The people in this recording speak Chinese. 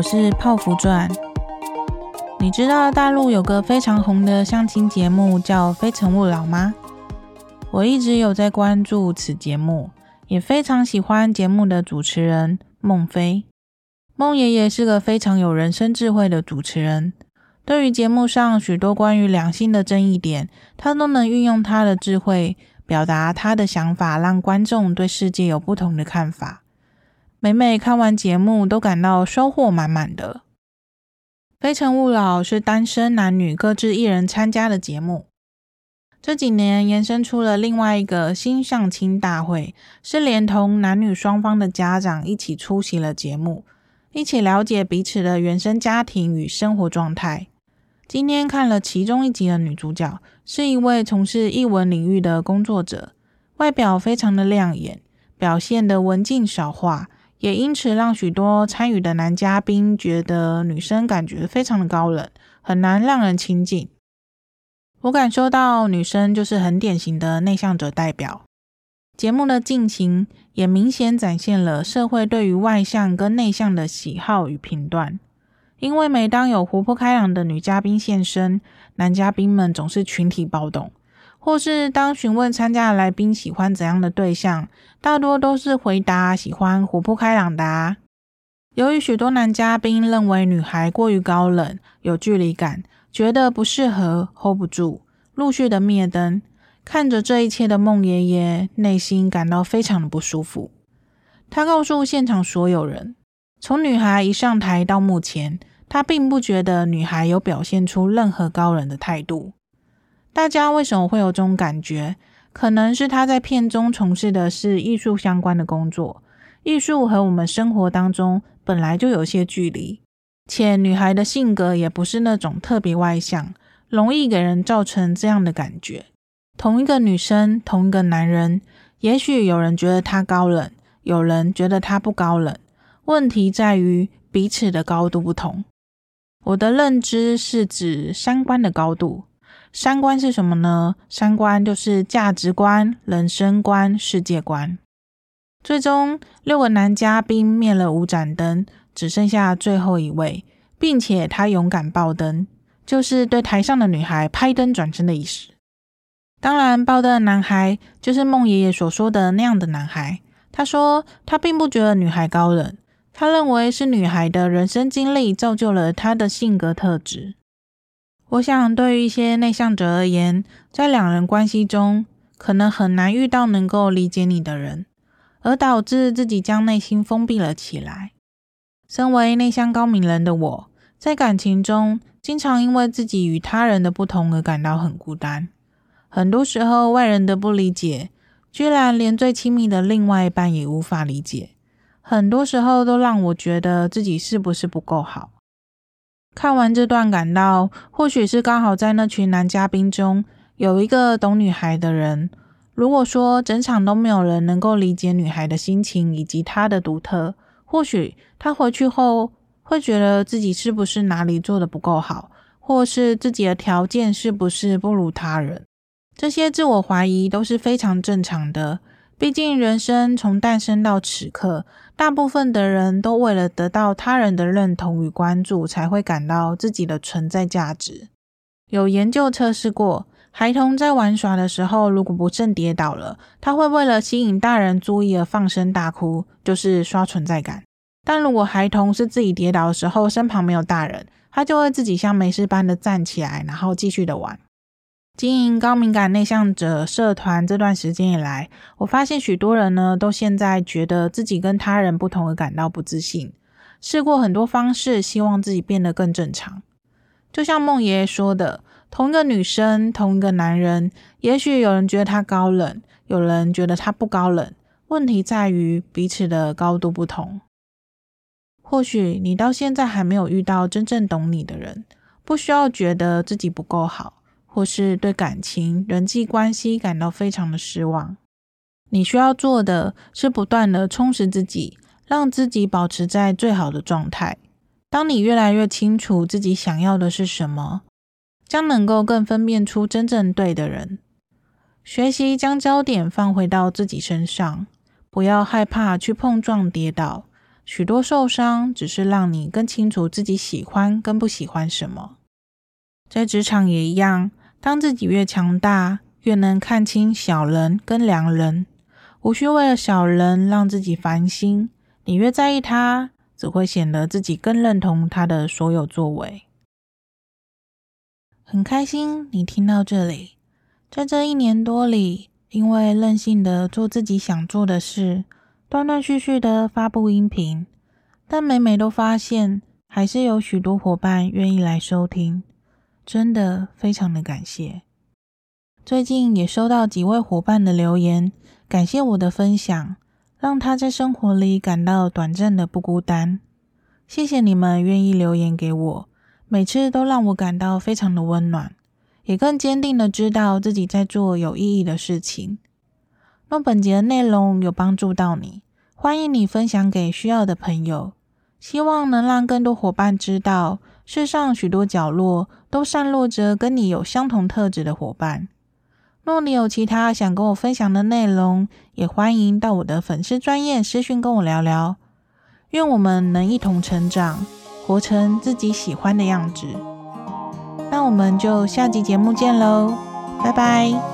我是泡芙传。你知道大陆有个非常红的相亲节目叫《非诚勿扰》吗？我一直有在关注此节目，也非常喜欢节目的主持人孟非。孟爷爷是个非常有人生智慧的主持人，对于节目上许多关于两性的争议点，他都能运用他的智慧表达他的想法，让观众对世界有不同的看法。每每看完节目，都感到收获满满的。《非诚勿扰》是单身男女各自一人参加的节目。这几年延伸出了另外一个新相亲大会，是连同男女双方的家长一起出席了节目，一起了解彼此的原生家庭与生活状态。今天看了其中一集的女主角，是一位从事艺文领域的工作者，外表非常的亮眼，表现得文静少话。也因此让许多参与的男嘉宾觉得女生感觉非常的高冷，很难让人亲近。我感受到女生就是很典型的内向者代表。节目的进行也明显展现了社会对于外向跟内向的喜好与评断。因为每当有活泼开朗的女嘉宾现身，男嘉宾们总是群体暴动。或是当询问参加的来宾喜欢怎样的对象，大多都是回答喜欢活泼开朗的啊。由于许多男嘉宾认为女孩过于高冷、有距离感，觉得不适合、hold 不住，陆续的灭灯。看着这一切的孟爷爷，内心感到非常的不舒服。他告诉现场所有人，从女孩一上台到目前，他并不觉得女孩有表现出任何高冷的态度。大家为什么会有这种感觉？可能是他在片中从事的是艺术相关的工作，艺术和我们生活当中本来就有些距离，且女孩的性格也不是那种特别外向，容易给人造成这样的感觉。同一个女生，同一个男人，也许有人觉得他高冷，有人觉得他不高冷，问题在于彼此的高度不同。我的认知是指三观的高度。三观是什么呢？三观就是价值观、人生观、世界观。最终，六个男嘉宾灭了五盏灯，只剩下最后一位，并且他勇敢爆灯，就是对台上的女孩拍灯转身的意思。当然，爆灯的男孩就是孟爷爷所说的那样的男孩。他说，他并不觉得女孩高冷，他认为是女孩的人生经历造就了她的性格特质。我想，对于一些内向者而言，在两人关系中，可能很难遇到能够理解你的人，而导致自己将内心封闭了起来。身为内向高敏人的我，在感情中，经常因为自己与他人的不同而感到很孤单。很多时候，外人的不理解，居然连最亲密的另外一半也无法理解。很多时候，都让我觉得自己是不是不够好。看完这段，感到或许是刚好在那群男嘉宾中有一个懂女孩的人。如果说整场都没有人能够理解女孩的心情以及她的独特，或许她回去后会觉得自己是不是哪里做的不够好，或是自己的条件是不是不如他人。这些自我怀疑都是非常正常的。毕竟人生从诞生到此刻。大部分的人都为了得到他人的认同与关注，才会感到自己的存在价值。有研究测试过，孩童在玩耍的时候，如果不慎跌倒了，他会为了吸引大人注意而放声大哭，就是刷存在感。但如果孩童是自己跌倒的时候，身旁没有大人，他就会自己像没事般的站起来，然后继续的玩。经营高敏感内向者社团这段时间以来，我发现许多人呢，都现在觉得自己跟他人不同而感到不自信，试过很多方式，希望自己变得更正常。就像孟爷爷说的，同一个女生，同一个男人，也许有人觉得他高冷，有人觉得他不高冷，问题在于彼此的高度不同。或许你到现在还没有遇到真正懂你的人，不需要觉得自己不够好。或是对感情、人际关系感到非常的失望，你需要做的是不断的充实自己，让自己保持在最好的状态。当你越来越清楚自己想要的是什么，将能够更分辨出真正对的人。学习将焦点放回到自己身上，不要害怕去碰撞、跌倒，许多受伤只是让你更清楚自己喜欢跟不喜欢什么。在职场也一样，当自己越强大，越能看清小人跟良人，无需为了小人让自己烦心。你越在意他，只会显得自己更认同他的所有作为。很开心你听到这里，在这一年多里，因为任性的做自己想做的事，断断续续的发布音频，但每每都发现，还是有许多伙伴愿意来收听，真的非常的感谢。最近也收到几位伙伴的留言，感谢我的分享，让他在生活里感到短暂的不孤单。谢谢你们愿意留言给我，每次都让我感到非常的温暖，也更坚定的知道自己在做有意义的事情。若本节的内容有帮助到你，欢迎你分享给需要的朋友。希望能让更多伙伴知道，世上许多角落都散落着跟你有相同特质的伙伴。若你有其他想跟我分享的内容，也欢迎到我的粉丝专业私讯跟我聊聊。愿我们能一同成长，活成自己喜欢的样子。那我们就下集节目见喽，拜拜。